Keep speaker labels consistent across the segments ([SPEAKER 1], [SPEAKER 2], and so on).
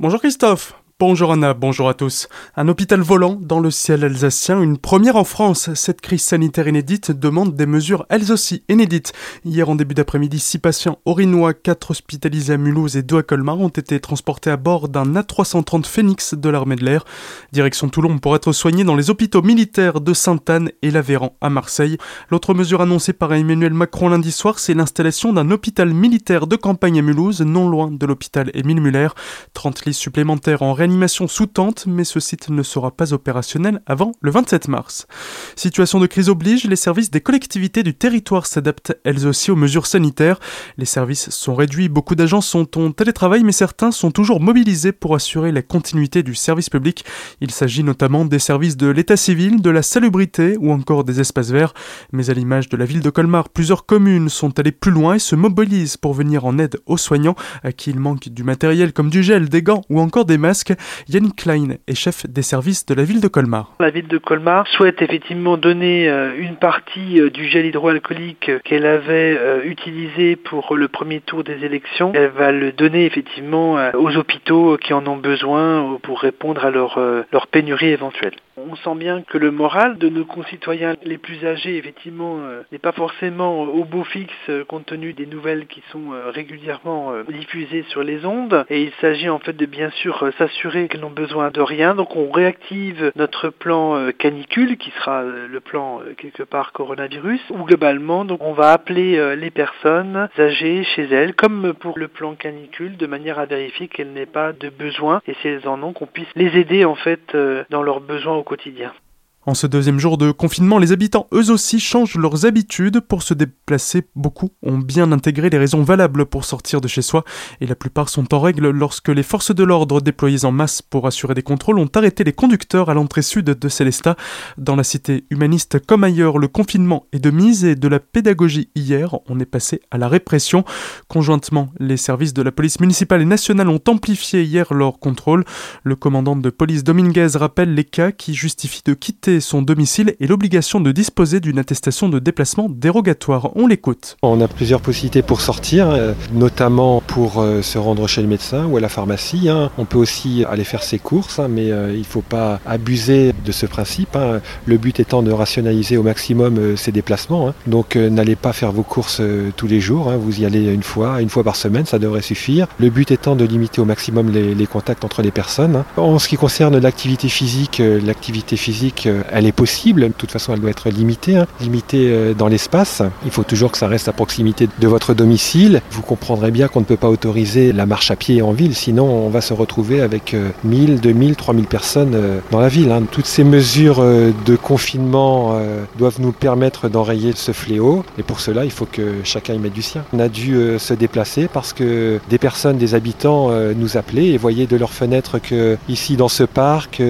[SPEAKER 1] Bonjour Christophe. Bonjour Anna, bonjour à tous. Un hôpital volant dans le ciel alsacien, une première en France. Cette crise sanitaire inédite demande des mesures elles aussi inédites. Hier en début d'après-midi, six patients orinois, quatre hospitalisés à Mulhouse et deux à Colmar ont été transportés à bord d'un A330 Phoenix de l'armée de l'air. Direction Toulon pour être soignés dans les hôpitaux militaires de Sainte-Anne et l'Aveyran à Marseille. L'autre mesure annoncée par Emmanuel Macron lundi soir, c'est l'installation d'un hôpital militaire de campagne à Mulhouse, non loin de l'hôpital Émile Muller. 30 lits supplémentaires en réanimation sous tente, mais ce site ne sera pas opérationnel avant le 27 mars. Situation de crise oblige, les services des collectivités du territoire s'adaptent elles aussi aux mesures sanitaires. Les services sont réduits, beaucoup d'agents sont en télétravail, mais certains sont toujours mobilisés pour assurer la continuité du service public. Il s'agit notamment des services de l'état civil, de la salubrité ou encore des espaces verts. Mais à l'image de la ville de Colmar, plusieurs communes sont allées plus loin et se mobilisent pour venir en aide aux soignants à qui il manque du matériel comme du gel, des gants ou encore des masques. Yannick Klein est chef des services de la ville de Colmar.
[SPEAKER 2] La ville de Colmar souhaite effectivement donner euh, une partie euh, du gel hydroalcoolique qu'elle avait euh, utilisé pour le premier tour des élections. Elle va le donner effectivement aux hôpitaux qui en ont besoin pour répondre à leur pénurie éventuelle. On sent bien que le moral de nos concitoyens les plus âgés, effectivement, n'est pas forcément au beau fixe compte tenu des nouvelles qui sont régulièrement diffusées sur les ondes. Et il s'agit en fait de bien sûr s'assurer qu'ils n'ont besoin de rien. Donc on réactive notre plan euh, canicule qui sera euh, le plan euh, quelque part coronavirus ou globalement donc on va appeler les personnes âgées chez elles comme pour le plan canicule de manière à vérifier qu'elles n'aient pas de besoin et si elles en ont qu'on puisse les aider en fait dans leurs besoins au quotidien quotidien.
[SPEAKER 1] En ce deuxième jour de confinement, les habitants eux aussi changent leurs habitudes pour se déplacer. Beaucoup ont bien intégré les raisons valables pour sortir de chez soi et la plupart sont en règle lorsque les forces de l'ordre déployées en masse pour assurer des contrôles ont arrêté les conducteurs à l'entrée sud de Célestat. Dans la cité humaniste comme ailleurs, le confinement est de mise et de la pédagogie hier, on est passé à la répression. Conjointement, les services de la police municipale et nationale ont amplifié hier leur contrôle. Le commandant de police Dominguez rappelle les cas qui justifient de quitter son domicile et l'obligation de disposer d'une attestation de déplacement dérogatoire. On l'écoute.
[SPEAKER 3] On a plusieurs possibilités pour sortir, euh, notamment pour euh, se rendre chez le médecin ou à la pharmacie. Hein. On peut aussi aller faire ses courses, hein, mais euh, il ne faut pas abuser de ce principe. Hein. Le but étant de rationaliser au maximum ses déplacements. Donc n'allez pas faire vos courses tous les jours. Vous y allez une fois, une fois par semaine, ça devrait suffire. Le but étant de limiter au maximum les, les contacts entre les personnes. En ce qui concerne l'activité physique, l'activité physique elle est possible. De toute façon, elle doit être limitée, hein. limitée euh, dans l'espace. Il faut toujours que ça reste à proximité de votre domicile. Vous comprendrez bien qu'on ne peut pas autoriser la marche à pied en ville, sinon on va se retrouver avec 1000, 2000, 3000 personnes euh, dans la ville. Hein. Toutes ces mesures euh, de confinement doivent nous permettre d'enrayer ce fléau. Et pour cela, il faut que chacun y mette du sien. On a dû se déplacer parce que des personnes, des habitants nous appelaient et voyaient de leurs fenêtres que ici dans ce parc,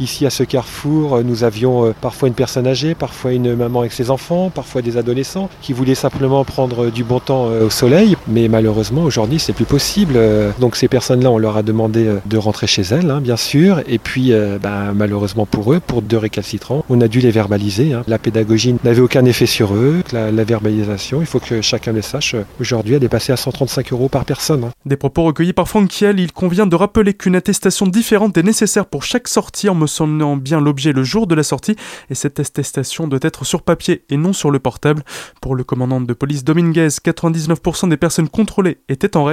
[SPEAKER 3] ici à ce carrefour, nous avions euh, parfois une personne âgée, parfois une maman avec ses enfants, parfois des adolescents qui voulaient simplement prendre du bon temps euh, au soleil. Mais malheureusement, aujourd'hui, c'est plus possible. Euh, donc ces personnes-là, on leur a demandé de rentrer chez elles, hein, bien sûr. Et puis, bah, malheureusement pour eux, pour deux récalcitrants, on a dû les verbaliser. Hein. La pédagogie n'avait aucun effet sur eux. La, verbalisation, il faut que chacun le sache. Aujourd'hui, elle est passée à 135 euros par personne. Hein.
[SPEAKER 1] Des propos recueillis par Franck Kiel, il convient de rappeler qu'une attestation différente est nécessaire pour chaque sortie en me sonnant bien l'objet le jour de la et cette attestation doit être sur papier et non sur le portable. Pour le commandant de police Dominguez, 99% des personnes contrôlées étaient en règle.